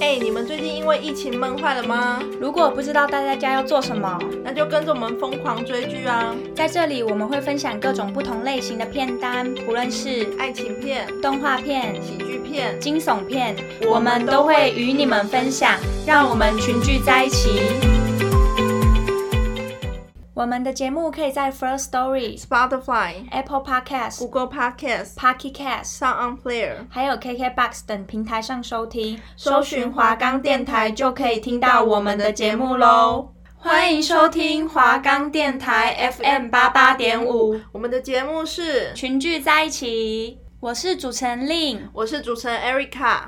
哎、欸，你们最近因为疫情闷坏了吗？如果不知道待在家要做什么，那就跟着我们疯狂追剧啊！在这里，我们会分享各种不同类型的片单，不论是爱情片、动画片、喜剧片、惊悚片，我们都会与你们分享，让我们群聚在一起。我们的节目可以在 First Story、Spotify、Apple Podcast、Google Podcast、Pocket Cast、Sound On Player，还有 KKBox 等平台上收听。搜寻华冈电台就可以听到我们的节目喽。欢迎收听华冈电台 FM 八八点五。我们的节目是群聚在一起。我是主持人 Lin，我是主持人 Erica。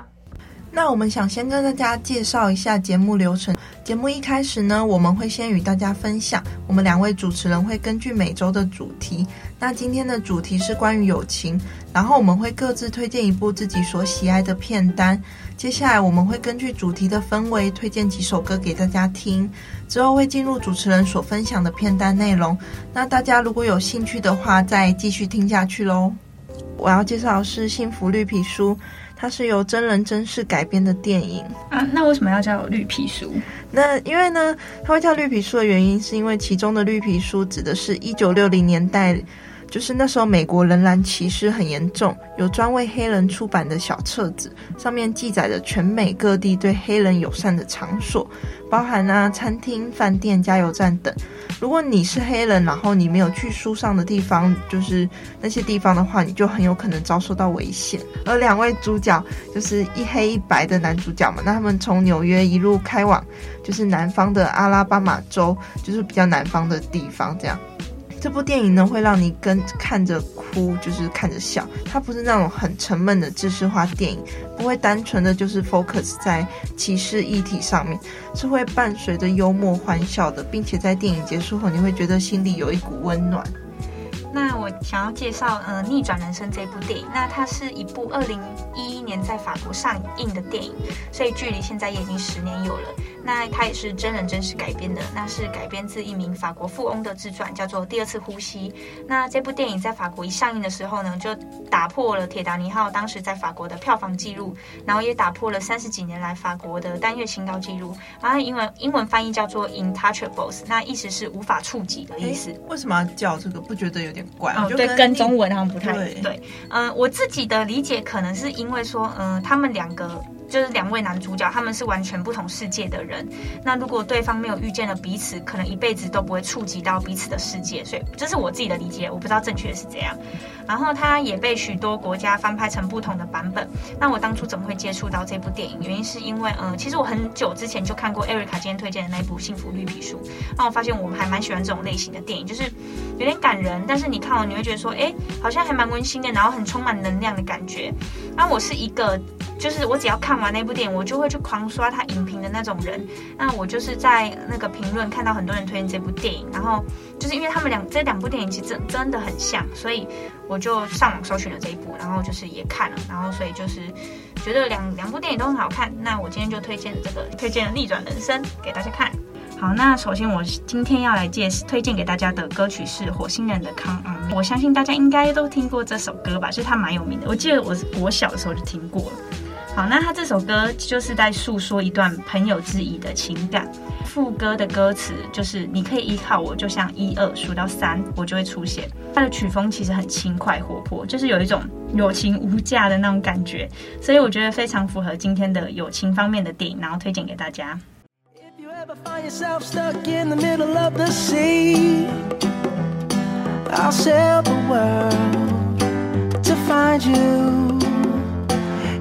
那我们想先跟大家介绍一下节目流程。节目一开始呢，我们会先与大家分享，我们两位主持人会根据每周的主题。那今天的主题是关于友情，然后我们会各自推荐一部自己所喜爱的片单。接下来我们会根据主题的氛围推荐几首歌给大家听。之后会进入主持人所分享的片单内容。那大家如果有兴趣的话，再继续听下去喽。我要介绍的是《幸福绿皮书》。它是由真人真事改编的电影啊，那为什么要叫绿皮书？那因为呢，它会叫绿皮书的原因，是因为其中的绿皮书指的是一九六零年代。就是那时候，美国仍然歧视很严重，有专为黑人出版的小册子，上面记载着全美各地对黑人友善的场所，包含啊餐厅、饭店、加油站等。如果你是黑人，然后你没有去书上的地方，就是那些地方的话，你就很有可能遭受到危险。而两位主角就是一黑一白的男主角嘛，那他们从纽约一路开往就是南方的阿拉巴马州，就是比较南方的地方，这样。这部电影呢，会让你跟看着哭，就是看着笑。它不是那种很沉闷的知识化电影，不会单纯的就是 focus 在歧视议题上面，是会伴随着幽默欢笑的，并且在电影结束后，你会觉得心里有一股温暖。那我想要介绍呃《逆转人生》这部电影，那它是一部二零一一年在法国上映的电影，所以距离现在也已经十年有了。那它也是真人真事改编的，那是改编自一名法国富翁的自传，叫做《第二次呼吸》。那这部电影在法国一上映的时候呢，就打破了《铁达尼号》当时在法国的票房纪录，然后也打破了三十几年来法国的单月新高纪录。然后英文英文翻译叫做《Intouchables》，那意思是无法触及的意思。为什么要叫这个？不觉得有点怪？哦，对，跟中文好像不太对。对，嗯、呃，我自己的理解可能是因为说，嗯、呃，他们两个。就是两位男主角，他们是完全不同世界的人。那如果对方没有遇见了彼此，可能一辈子都不会触及到彼此的世界。所以这是我自己的理解，我不知道正确的是怎样。然后它也被许多国家翻拍成不同的版本。那我当初怎么会接触到这部电影？原因是因为，嗯、其实我很久之前就看过艾瑞卡今天推荐的那一部《幸福绿皮书》。那我发现我们还蛮喜欢这种类型的电影，就是有点感人，但是你看完你会觉得说，哎，好像还蛮温馨的，然后很充满能量的感觉。那我是一个。就是我只要看完那部电影，我就会去狂刷他影评的那种人。那我就是在那个评论看到很多人推荐这部电影，然后就是因为他们两这两部电影其实真真的很像，所以我就上网搜寻了这一部，然后就是也看了，然后所以就是觉得两两部电影都很好看。那我今天就推荐这个推荐《逆转人生》给大家看。好，那首先我今天要来介推荐给大家的歌曲是《火星人的康》。我相信大家应该都听过这首歌吧，就是它蛮有名的。我记得我我小的时候就听过了。好，那他这首歌就是在诉说一段朋友之谊的情感。副歌的歌词就是“你可以依靠我，就像一二数到三，我就会出现。”他的曲风其实很轻快活泼，就是有一种友情无价的那种感觉，所以我觉得非常符合今天的友情方面的电影，然后推荐给大家。If you ever find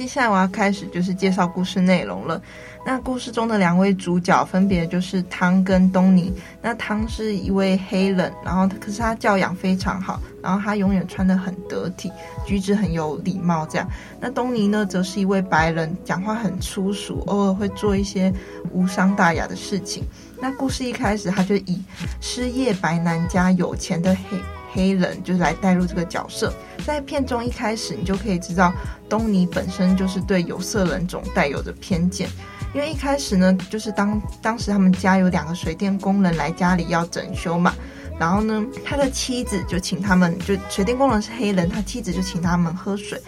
接下来我要开始就是介绍故事内容了。那故事中的两位主角分别就是汤跟东尼。那汤是一位黑人，然后可是他教养非常好，然后他永远穿得很得体，举止很有礼貌这样。那东尼呢，则是一位白人，讲话很粗俗，偶尔会做一些无伤大雅的事情。那故事一开始，他就以失业白男加有钱的黑。黑人就是来带入这个角色，在片中一开始，你就可以知道东尼本身就是对有色人种带有着偏见，因为一开始呢，就是当当时他们家有两个水电工人来家里要整修嘛，然后呢，他的妻子就请他们，就水电工人是黑人，他妻子就请他们喝水。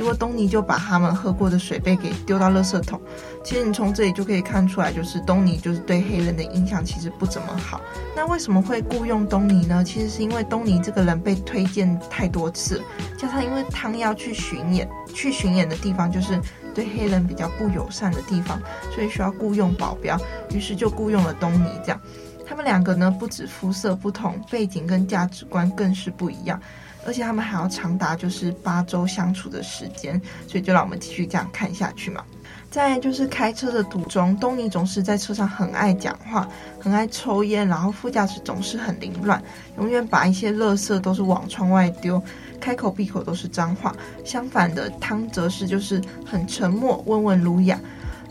结果东尼就把他们喝过的水杯给丢到垃圾桶。其实你从这里就可以看出来，就是东尼就是对黑人的印象其实不怎么好。那为什么会雇佣东尼呢？其实是因为东尼这个人被推荐太多次，加上因为汤要去巡演，去巡演的地方就是对黑人比较不友善的地方，所以需要雇佣保镖，于是就雇佣了东尼。这样，他们两个呢，不止肤色不同，背景跟价值观更是不一样。而且他们还要长达就是八周相处的时间，所以就让我们继续这样看下去嘛。在就是开车的途中，东尼总是在车上很爱讲话，很爱抽烟，然后副驾驶总是很凌乱，永远把一些垃圾都是往窗外丢，开口闭口都是脏话。相反的，汤则是就是很沉默、温文儒雅。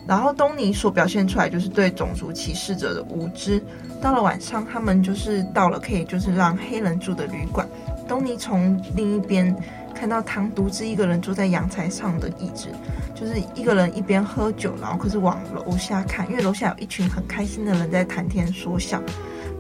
然后东尼所表现出来就是对种族歧视者的无知。到了晚上，他们就是到了可以就是让黑人住的旅馆。东尼从另一边看到汤独自一个人坐在阳台上的椅子，就是一个人一边喝酒，然后可是往楼下看，因为楼下有一群很开心的人在谈天说笑，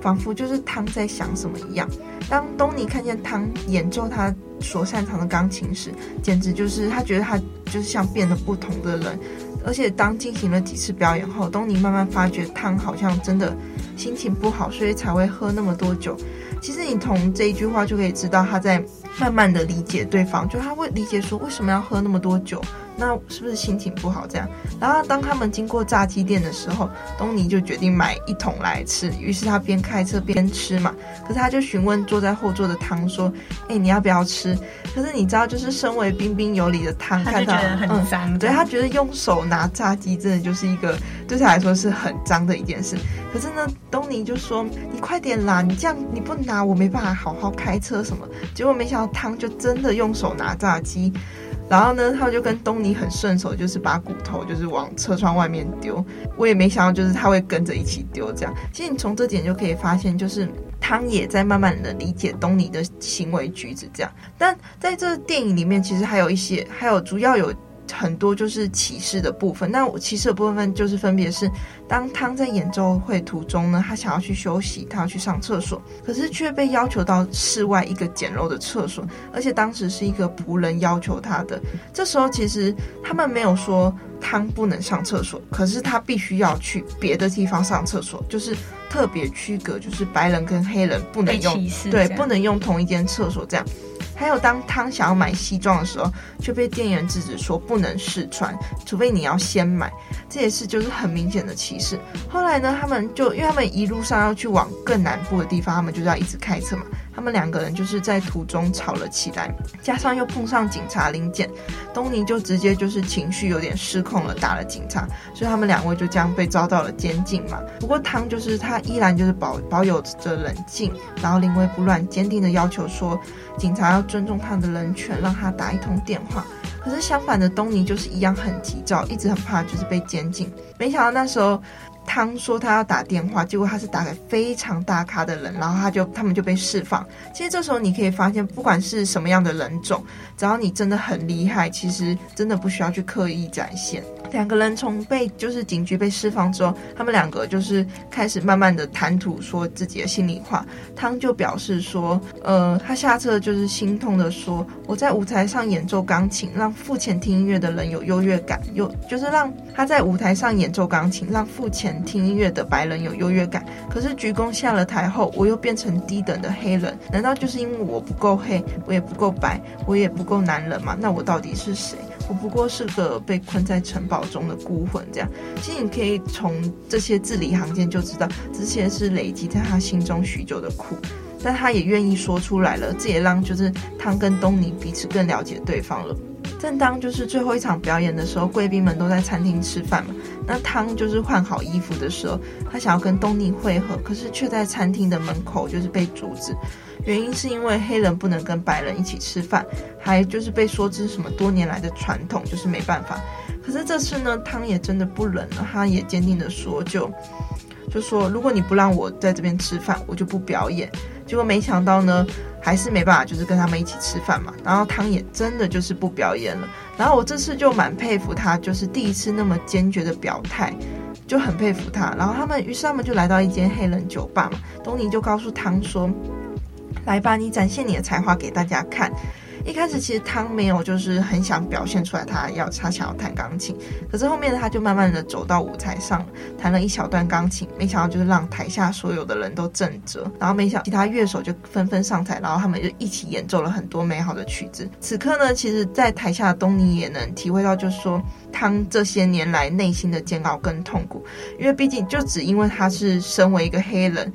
仿佛就是汤在想什么一样。当东尼看见汤演奏他所擅长的钢琴时，简直就是他觉得他就是像变得不同的人。而且当进行了几次表演后，东尼慢慢发觉汤好像真的心情不好，所以才会喝那么多酒。其实你从这一句话就可以知道，他在慢慢的理解对方，就他会理解说为什么要喝那么多酒，那是不是心情不好这样？然后当他们经过炸鸡店的时候，东尼就决定买一桶来吃，于是他边开车边吃嘛。可是他就询问坐在后座的汤说：“哎，你要不要吃？”可是你知道，就是身为彬彬有礼的汤，看到很脏，嗯，对他觉得用手拿炸鸡真的就是一个对他来说是很脏的一件事。可是呢，东尼就说：“你快点啦，你这样你不拿，我没办法好好开车什么。”结果没想到汤就真的用手拿炸鸡，然后呢，他就跟东尼很顺手，就是把骨头就是往车窗外面丢。我也没想到，就是他会跟着一起丢这样。其实你从这点就可以发现，就是汤也在慢慢的理解东尼的行为举止这样。但在这电影里面，其实还有一些，还有主要有。很多就是歧视的部分，那我歧视的部分就是分别是，当汤在演奏会途中呢，他想要去休息，他要去上厕所，可是却被要求到室外一个简陋的厕所，而且当时是一个仆人要求他的。这时候其实他们没有说汤不能上厕所，可是他必须要去别的地方上厕所，就是特别区隔，就是白人跟黑人不能用，对，不能用同一间厕所这样。还有，当汤想要买西装的时候，就被店员制止说不能试穿，除非你要先买。这也是就是很明显的歧视。后来呢，他们就因为他们一路上要去往更南部的地方，他们就是要一直开车嘛。他们两个人就是在途中吵了起来，加上又碰上警察临检，东尼就直接就是情绪有点失控了，打了警察，所以他们两位就这样被遭到了监禁嘛。不过汤就是他依然就是保保有着冷静，然后临危不乱，坚定的要求说警察要尊重他的人权，让他打一通电话。可是相反的，东尼就是一样很急躁，一直很怕就是被监禁。没想到那时候。汤说他要打电话，结果他是打给非常大咖的人，然后他就他们就被释放。其实这时候你可以发现，不管是什么样的人种，只要你真的很厉害，其实真的不需要去刻意展现。两个人从被就是警局被释放之后，他们两个就是开始慢慢的谈吐，说自己的心里话。汤就表示说，呃，他下车就是心痛的说，我在舞台上演奏钢琴，让付钱听音乐的人有优越感，有就是让他在舞台上演奏钢琴，让付钱听音乐的白人有优越感。可是鞠躬下了台后，我又变成低等的黑人，难道就是因为我不够黑，我也不够白，我也不够男人吗？那我到底是谁？我不过是个被困在城堡中的孤魂，这样。其实你可以从这些字里行间就知道，这些是累积在他心中许久的苦，但他也愿意说出来了。这也让就是汤跟东尼彼此更了解对方了。正当就是最后一场表演的时候，贵宾们都在餐厅吃饭嘛。那汤就是换好衣服的时候，他想要跟东尼会合，可是却在餐厅的门口就是被阻止。原因是因为黑人不能跟白人一起吃饭，还就是被说这是什么多年来的传统，就是没办法。可是这次呢，汤也真的不忍了，他也坚定的说，就就说如果你不让我在这边吃饭，我就不表演。结果没想到呢，还是没办法，就是跟他们一起吃饭嘛。然后汤也真的就是不表演了。然后我这次就蛮佩服他，就是第一次那么坚决的表态，就很佩服他。然后他们于是他们就来到一间黑人酒吧嘛，东尼就告诉汤说。来吧，你展现你的才华给大家看。一开始其实汤没有就是很想表现出来，他要他想要弹钢琴。可是后面呢他就慢慢的走到舞台上，弹了一小段钢琴。没想到就是让台下所有的人都震着，然后没想其他乐手就纷纷上台，然后他们就一起演奏了很多美好的曲子。此刻呢，其实，在台下的东尼也能体会到，就是说汤这些年来内心的煎熬跟痛苦，因为毕竟就只因为他是身为一个黑人。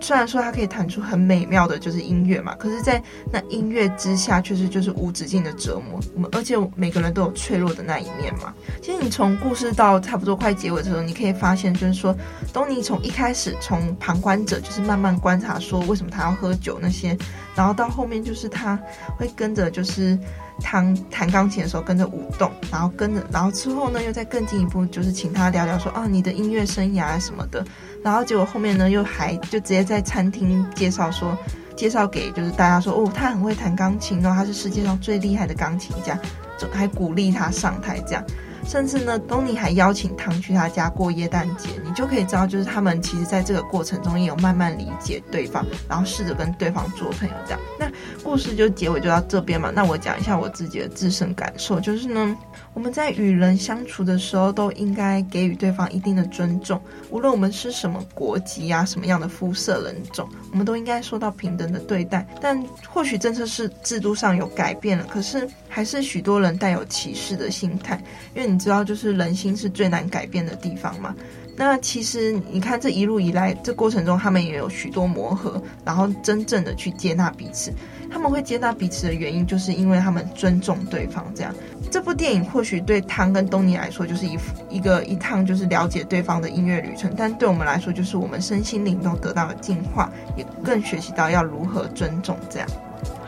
虽然说他可以弹出很美妙的，就是音乐嘛，可是，在那音乐之下，确实就是无止境的折磨。我们而且每个人都有脆弱的那一面嘛。其实你从故事到差不多快结尾的时候，你可以发现，就是说，东尼从一开始从旁观者，就是慢慢观察说为什么他要喝酒那些，然后到后面就是他会跟着就是弹弹钢琴的时候跟着舞动，然后跟着，然后之后呢又再更进一步，就是请他聊聊说啊你的音乐生涯什么的。然后结果后面呢，又还就直接在餐厅介绍说，介绍给就是大家说，哦，他很会弹钢琴哦，他是世界上最厉害的钢琴家，就还鼓励他上台这样。甚至呢，东尼还邀请汤去他家过耶诞节，你就可以知道，就是他们其实在这个过程中也有慢慢理解对方，然后试着跟对方做朋友这样。那故事就结尾就到这边嘛。那我讲一下我自己的自身感受，就是呢，我们在与人相处的时候，都应该给予对方一定的尊重，无论我们是什么国籍啊，什么样的肤色人种，我们都应该受到平等的对待。但或许政策是制度上有改变了，可是还是许多人带有歧视的心态，因为你。知道，就是人心是最难改变的地方嘛。那其实你看，这一路以来，这过程中他们也有许多磨合，然后真正的去接纳彼此。他们会接纳彼此的原因，就是因为他们尊重对方。这样，这部电影或许对汤跟东尼来说，就是一一个一趟就是了解对方的音乐旅程，但对我们来说，就是我们身心灵都得到了净化，也更学习到要如何尊重这样。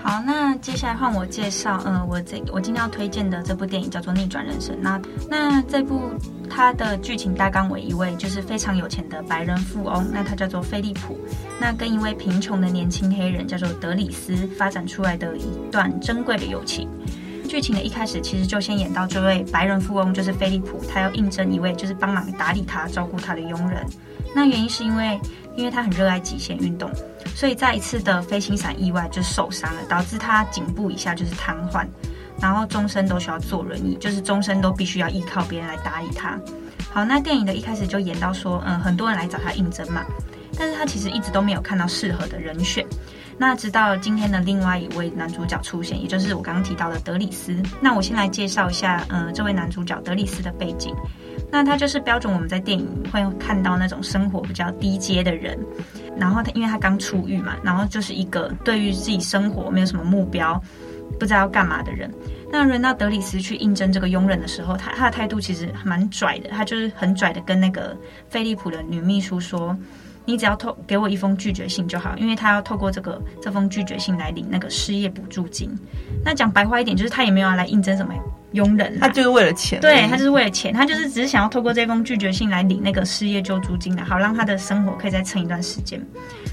好，那接下来换我介绍，嗯、我这我今天要推荐的这部电影叫做《逆转人生》。那那这部它的剧情大纲为一位就是非常有钱的白人富翁，那他叫做菲利普，那跟一位贫穷的年轻黑人叫做德里斯发展出来的一段珍贵的友情。剧情的一开始其实就先演到这位白人富翁就是菲利普，他要应征一位就是帮忙打理他、照顾他的佣人。那原因是因为因为他很热爱极限运动。所以在一次的飞行伞意外就受伤了，导致他颈部以下就是瘫痪，然后终身都需要坐轮椅，就是终身都必须要依靠别人来打理他。好，那电影的一开始就演到说，嗯，很多人来找他应征嘛，但是他其实一直都没有看到适合的人选。那直到今天的另外一位男主角出现，也就是我刚刚提到的德里斯。那我先来介绍一下，嗯，这位男主角德里斯的背景。那他就是标准我们在电影会看到那种生活比较低阶的人。然后他因为他刚出狱嘛，然后就是一个对于自己生活没有什么目标，不知道要干嘛的人。那轮到德里斯去应征这个佣人的时候，他他的态度其实蛮拽的，他就是很拽的跟那个菲利普的女秘书说：“你只要透给我一封拒绝信就好，因为他要透过这个这封拒绝信来领那个失业补助金。”那讲白话一点，就是他也没有要来应征什么。佣人，他就是为了钱，对，他就是为了钱，他就是只是想要透过这封拒绝信来领那个失业救助金的，好让他的生活可以再撑一段时间。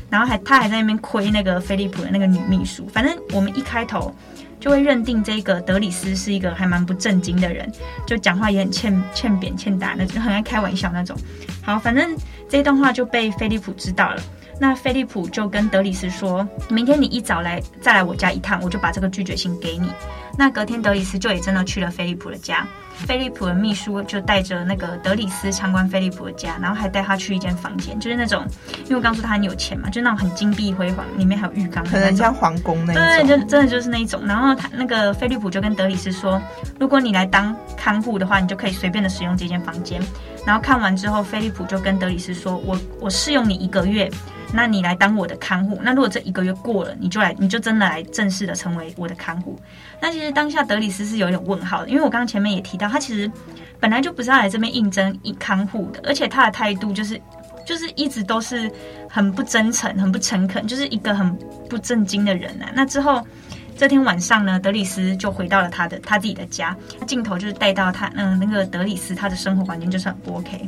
然后还他还在那边亏那个菲利普的那个女秘书。反正我们一开头就会认定这个德里斯是一个还蛮不正经的人，就讲话也很欠欠扁欠打那种，很爱开玩笑那种。好，反正这一段话就被菲利普知道了。那菲利普就跟德里斯说：“明天你一早来再来我家一趟，我就把这个拒绝信给你。”那隔天德里斯就也真的去了菲利普的家。菲利普的秘书就带着那个德里斯参观菲利普的家，然后还带他去一间房间，就是那种，因为我刚说他很有钱嘛，就那种很金碧辉煌，里面还有浴缸，可能像皇宫那种。对，就真的就是那一种。然后他那个菲利普就跟德里斯说：“如果你来当看护的话，你就可以随便的使用这间房间。”然后看完之后，菲利普就跟德里斯说：“我我试用你一个月。”那你来当我的看护。那如果这一个月过了，你就来，你就真的来正式的成为我的看护。那其实当下德里斯是有点问号的，因为我刚刚前面也提到，他其实本来就不是要来这边应征一看护的，而且他的态度就是就是一直都是很不真诚、很不诚恳，就是一个很不正经的人啊。那之后这天晚上呢，德里斯就回到了他的他自己的家，镜头就是带到他嗯那个德里斯他的生活环境就是很不 OK。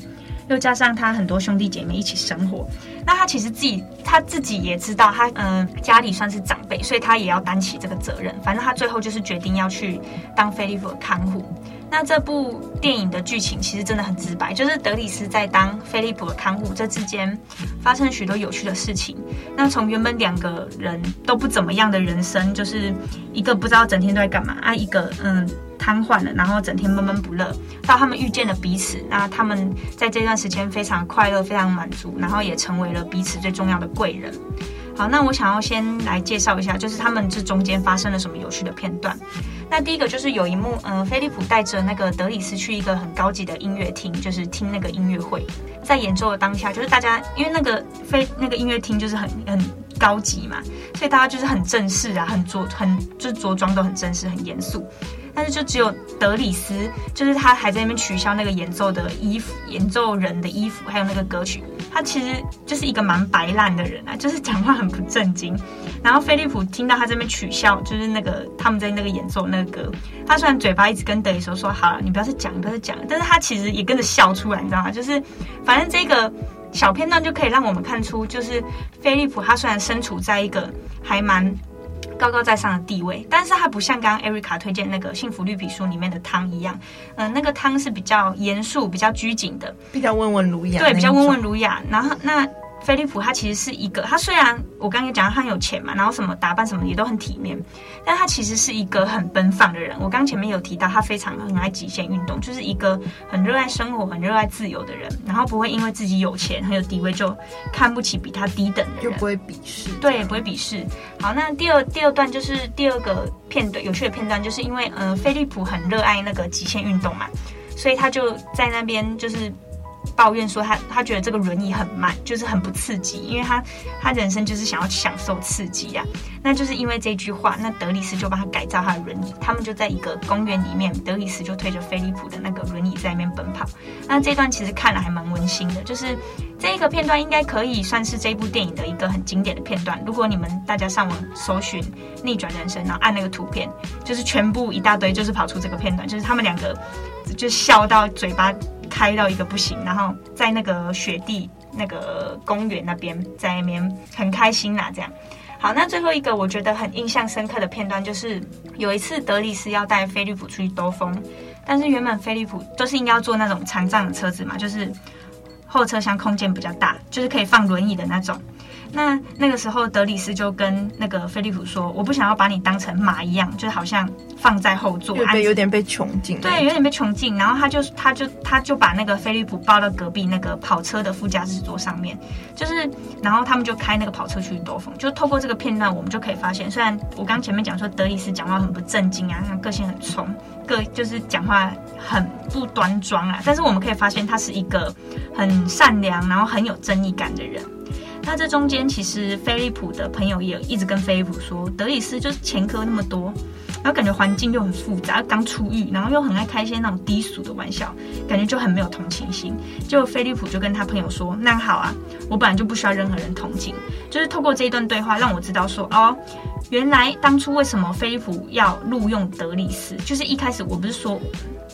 又加上他很多兄弟姐妹一起生活，那他其实自己他自己也知道他，嗯家里算是长辈，所以他也要担起这个责任。反正他最后就是决定要去当菲利普的看护。那这部电影的剧情其实真的很直白，就是德里斯在当菲利普的看护，这之间发生许多有趣的事情。那从原本两个人都不怎么样的人生，就是一个不知道整天都在干嘛啊，一个嗯。瘫痪了，然后整天闷闷不乐，到他们遇见了彼此，那他们在这段时间非常快乐，非常满足，然后也成为了彼此最重要的贵人。好，那我想要先来介绍一下，就是他们这中间发生了什么有趣的片段。那第一个就是有一幕，嗯、菲利普带着那个德里斯去一个很高级的音乐厅，就是听那个音乐会，在演奏的当下，就是大家因为那个菲那个音乐厅就是很很高级嘛，所以大家就是很正式啊，很着很就是着装都很正式，很严肃。但是就只有德里斯，就是他还在那边取消那个演奏的衣服、演奏人的衣服，还有那个歌曲。他其实就是一个蛮白烂的人啊，就是讲话很不正经。然后菲利普听到他这边取笑，就是那个他们在那个演奏那个歌，他虽然嘴巴一直跟德里斯说好了，你不要再讲，你不要再讲，但是他其实也跟着笑出来，你知道吗？就是反正这个小片段就可以让我们看出，就是菲利普他虽然身处在一个还蛮。高高在上的地位，但是它不像刚刚 Erica 推荐那个《幸福绿皮书》里面的汤一样，嗯、呃，那个汤是比较严肃、比较拘谨的，比较温文儒雅，对，比较温文儒雅。然后那。菲利普他其实是一个，他虽然我刚刚讲他很有钱嘛，然后什么打扮什么也都很体面，但他其实是一个很奔放的人。我刚前面有提到，他非常很爱极限运动，就是一个很热爱生活、很热爱自由的人，然后不会因为自己有钱、很有地位就看不起比他低等的人，就不会鄙视，对，不会鄙视。好，那第二第二段就是第二个片段，有趣的片段，就是因为呃，菲利普很热爱那个极限运动嘛，所以他就在那边就是。抱怨说他他觉得这个轮椅很慢，就是很不刺激，因为他他人生就是想要享受刺激呀、那就是因为这句话，那德里斯就帮他改造他的轮椅。他们就在一个公园里面，德里斯就推着菲利普的那个轮椅在那边奔跑。那这段其实看了还蛮温馨的，就是这一个片段应该可以算是这部电影的一个很经典的片段。如果你们大家上网搜寻逆转人生，然后按那个图片，就是全部一大堆，就是跑出这个片段，就是他们两个就笑到嘴巴。开到一个不行，然后在那个雪地那个公园那边，在那边很开心啦。这样，好，那最后一个我觉得很印象深刻的片段，就是有一次德里斯要带菲利普出去兜风，但是原本菲利普都是应该要坐那种残障的车子嘛，就是后车厢空间比较大，就是可以放轮椅的那种。那那个时候，德里斯就跟那个菲利普说：“我不想要把你当成马一样，就好像放在后座，有，有点被穷尽。”对，有点被穷尽。然后他就他就他就把那个菲利普抱到隔壁那个跑车的副驾驶座上面，就是然后他们就开那个跑车去兜风。就透过这个片段，我们就可以发现，虽然我刚前面讲说德里斯讲话很不正经啊，个性很冲，个就是讲话很不端庄啊，但是我们可以发现他是一个很善良，然后很有正义感的人。那这中间其实菲利普的朋友也一直跟菲利普说，德里斯就是前科那么多，然后感觉环境又很复杂，刚出狱，然后又很爱开一些那种低俗的玩笑，感觉就很没有同情心。就菲利普就跟他朋友说，那好啊，我本来就不需要任何人同情，就是透过这一段对话让我知道说，哦，原来当初为什么飞利普要录用德里斯？就是一开始我不是说。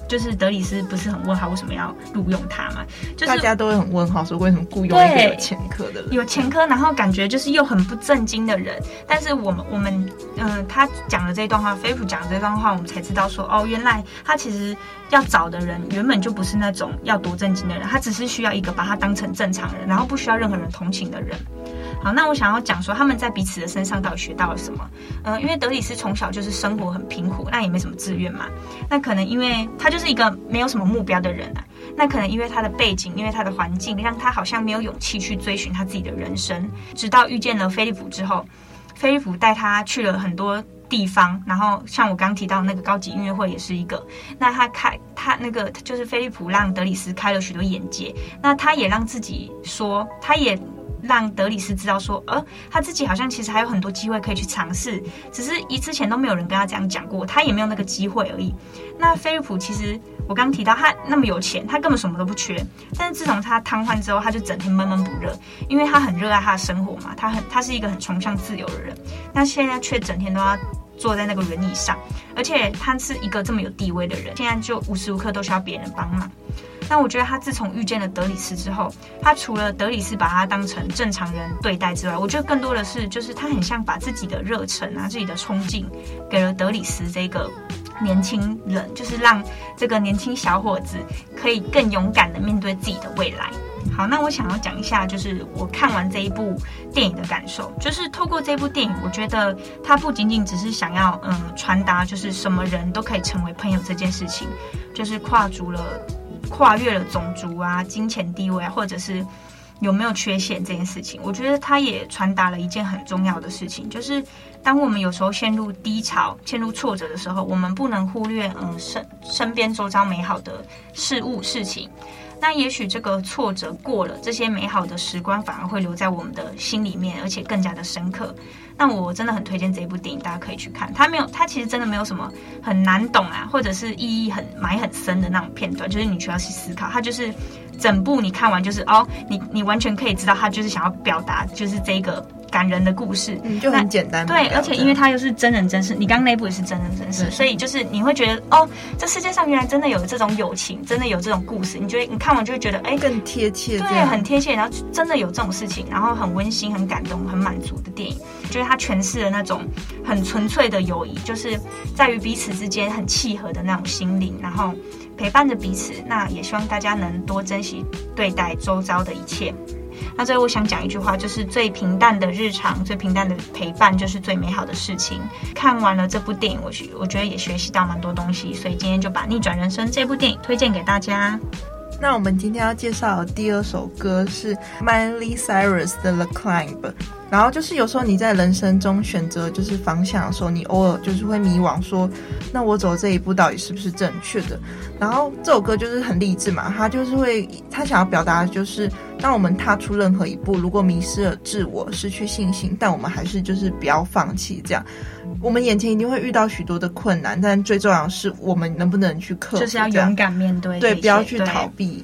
就是德里斯不是很问号为什么要录用他嘛？就是大家都会很问号，说为什么雇佣一个有前科的人？有前科，然后感觉就是又很不正经的人。但是我们我们嗯、呃，他讲了这段话，菲普讲了这段话，我们才知道说哦，原来他其实要找的人原本就不是那种要多正经的人，他只是需要一个把他当成正常人，然后不需要任何人同情的人。好，那我想要讲说他们在彼此的身上到底学到了什么？嗯、因为德里斯从小就是生活很贫苦，那也没什么志愿嘛。那可能因为他就是一个没有什么目标的人啊。那可能因为他的背景，因为他的环境，让他好像没有勇气去追寻他自己的人生。直到遇见了菲利普之后，菲利普带他去了很多地方，然后像我刚提到那个高级音乐会也是一个。那他开他那个就是菲利普让德里斯开了许多眼界。那他也让自己说，他也。让德里斯知道说，呃，他自己好像其实还有很多机会可以去尝试，只是一之前都没有人跟他这样讲过，他也没有那个机会而已。那菲利普其实我刚提到他那么有钱，他根本什么都不缺，但是自从他瘫痪之后，他就整天闷闷不乐，因为他很热爱他的生活嘛，他很他是一个很崇尚自由的人，那现在却整天都要坐在那个轮椅上，而且他是一个这么有地位的人，现在就无时无刻都需要别人帮忙。但我觉得他自从遇见了德里斯之后，他除了德里斯把他当成正常人对待之外，我觉得更多的是，就是他很像把自己的热忱啊、自己的冲劲给了德里斯这个年轻人，就是让这个年轻小伙子可以更勇敢的面对自己的未来。好，那我想要讲一下，就是我看完这一部电影的感受，就是透过这部电影，我觉得他不仅仅只是想要嗯传达，就是什么人都可以成为朋友这件事情，就是跨足了。跨越了种族啊、金钱地位，或者是有没有缺陷这件事情，我觉得他也传达了一件很重要的事情，就是当我们有时候陷入低潮、陷入挫折的时候，我们不能忽略嗯身身边周遭美好的事物事情。那也许这个挫折过了，这些美好的时光反而会留在我们的心里面，而且更加的深刻。那我真的很推荐这一部电影，大家可以去看。它没有，它其实真的没有什么很难懂啊，或者是意义很埋很深的那种片段，就是你需要去思考。它就是整部你看完就是哦，你你完全可以知道，他就是想要表达就是这个。感人的故事，嗯，就很简单。对，而且因为它又是真人真事，你刚刚那部也是真人真事，所以就是你会觉得哦，这世界上原来真的有这种友情，真的有这种故事。你觉得你看完就会觉得哎，更贴切，对，很贴切。然后真的有这种事情，然后很温馨、很感动、很满足的电影，就是它诠释了那种很纯粹的友谊，就是在于彼此之间很契合的那种心灵，然后陪伴着彼此。那也希望大家能多珍惜对待周遭的一切。那最后我想讲一句话，就是最平淡的日常，最平淡的陪伴，就是最美好的事情。看完了这部电影，我学，我觉得也学习到蛮多东西，所以今天就把《逆转人生》这部电影推荐给大家。那我们今天要介绍的第二首歌是 Miley Cyrus 的《The Climb》。然后就是有时候你在人生中选择就是方向的时候，你偶尔就是会迷惘，说那我走这一步到底是不是正确的？然后这首歌就是很励志嘛，他就是会他想要表达的就是，当我们踏出任何一步，如果迷失了自我，失去信心，但我们还是就是不要放弃。这样，我们眼前一定会遇到许多的困难，但最重要的是我们能不能去克服，就是要勇敢面对，对，不要去逃避。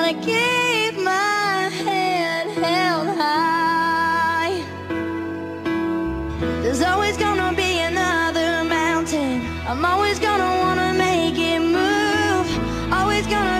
Gotta keep my head held high. There's always gonna be another mountain. I'm always gonna wanna make it move. Always gonna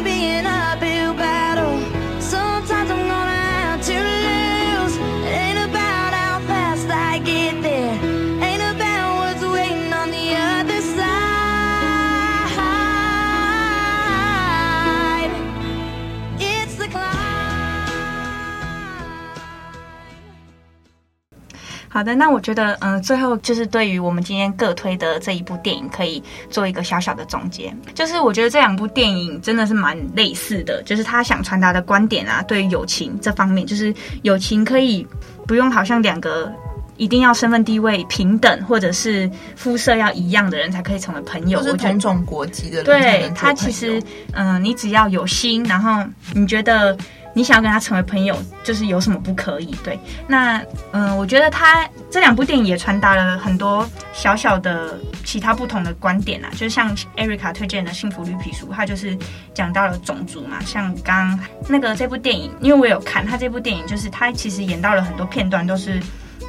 好的，那我觉得，嗯、呃，最后就是对于我们今天各推的这一部电影，可以做一个小小的总结。就是我觉得这两部电影真的是蛮类似的，就是他想传达的观点啊，对于友情这方面，就是友情可以不用好像两个一定要身份地位平等，或者是肤色要一样的人才可以成为朋友，或者同种国籍的人。对，他其实，嗯、呃，你只要有心，然后你觉得。你想要跟他成为朋友，就是有什么不可以？对，那嗯、我觉得他这两部电影也传达了很多小小的其他不同的观点啊，就像艾瑞卡推荐的《幸福绿皮书》，它就是讲到了种族嘛。像刚那个这部电影，因为我有看他这部电影，就是他其实演到了很多片段都是。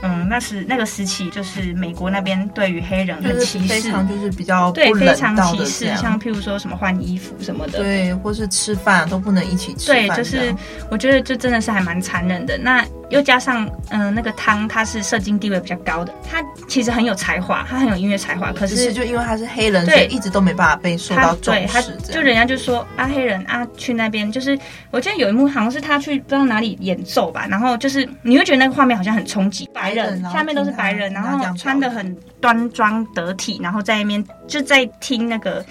嗯，那时那个时期，就是美国那边对于黑人很歧视，非常就是比较对非常歧视，像譬如说什么换衣服什么的，对，或是吃饭都不能一起吃饭。对，就是我觉得这真的是还蛮残忍的。那又加上嗯、呃，那个汤他是社经地位比较高的，他其实很有才华，他很有音乐才华，可是，是就因为他是黑人，对，一直都没办法被受到重视。他就人家就说啊，黑人啊，去那边就是，我记得有一幕好像是他去不知道哪里演奏吧，然后就是你会觉得那个画面好像很冲击。白人下面都是白人，然后穿的很端庄得体，然后在那边就在听那个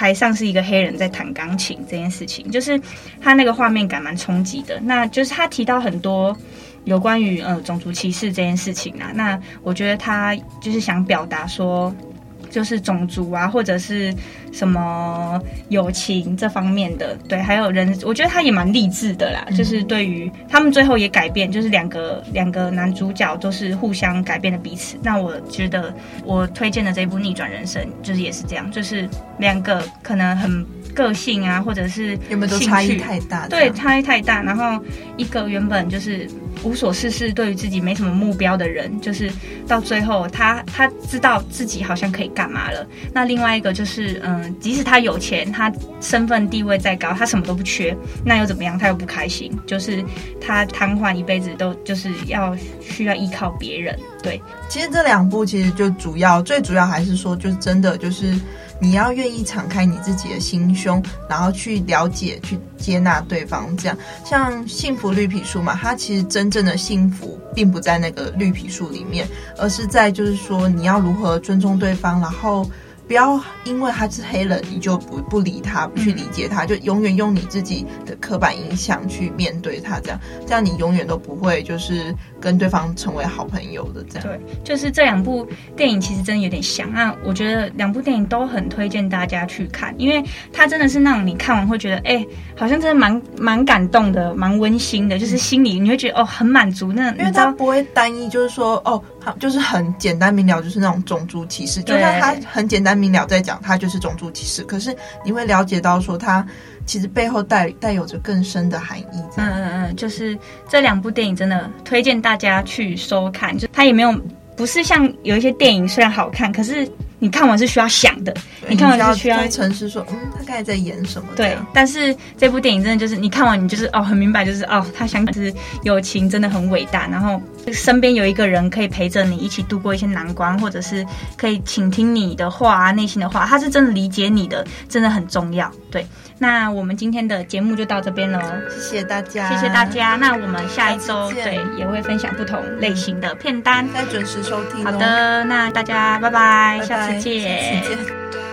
台上是一个黑人在弹钢琴这件事情，就是他那个画面感蛮冲击的。那就是他提到很多有关于呃种族歧视这件事情啊，那我觉得他就是想表达说。就是种族啊，或者是什么友情这方面的，对，还有人，我觉得他也蛮励志的啦。嗯、就是对于他们最后也改变，就是两个两个男主角都是互相改变了彼此。那我觉得我推荐的这部《逆转人生》就是也是这样，就是两个可能很个性啊，或者是有没有都差异太大？对，差异太大。然后一个原本就是。无所事事，对于自己没什么目标的人，就是到最后他他知道自己好像可以干嘛了。那另外一个就是，嗯，即使他有钱，他身份地位再高，他什么都不缺，那又怎么样？他又不开心，就是他瘫痪一辈子都就是要需要依靠别人。对，其实这两部其实就主要最主要还是说，就是真的就是。你要愿意敞开你自己的心胸，然后去了解、去接纳对方。这样，像幸福绿皮书嘛，它其实真正的幸福并不在那个绿皮书里面，而是在就是说你要如何尊重对方，然后。不要因为他是黑人，你就不不理他，不去理解他，就永远用你自己的刻板印象去面对他，这样，这样你永远都不会就是跟对方成为好朋友的。这样，对，就是这两部电影其实真的有点像啊。我觉得两部电影都很推荐大家去看，因为它真的是那种你看完会觉得，哎，好像真的蛮蛮感动的，蛮温馨的，就是心里你会觉得哦很满足。那因为它不会单一，就是说哦，就是很简单明了，就是那种种族歧视，就算它很简单。明了在讲，它就是种族歧视。可是你会了解到，说它其实背后带带有着更深的含义。嗯嗯嗯，就是这两部电影真的推荐大家去收看。就它也没有，不是像有一些电影虽然好看，可是。你看完是需要想的，你看完是需要沉思说，嗯，他刚才在演什么？对，但是这部电影真的就是你看完，你就是哦，很明白，就是哦，他想是友情真的很伟大，然后身边有一个人可以陪着你一起度过一些难关，或者是可以倾听你的话啊，内心的话，他是真的理解你的，真的很重要。对，那我们今天的节目就到这边喽，谢谢大家，谢谢大家。那我们下一周对也会分享不同类型的片单，再准时收听。好的，那大家拜拜，拜拜。下次见。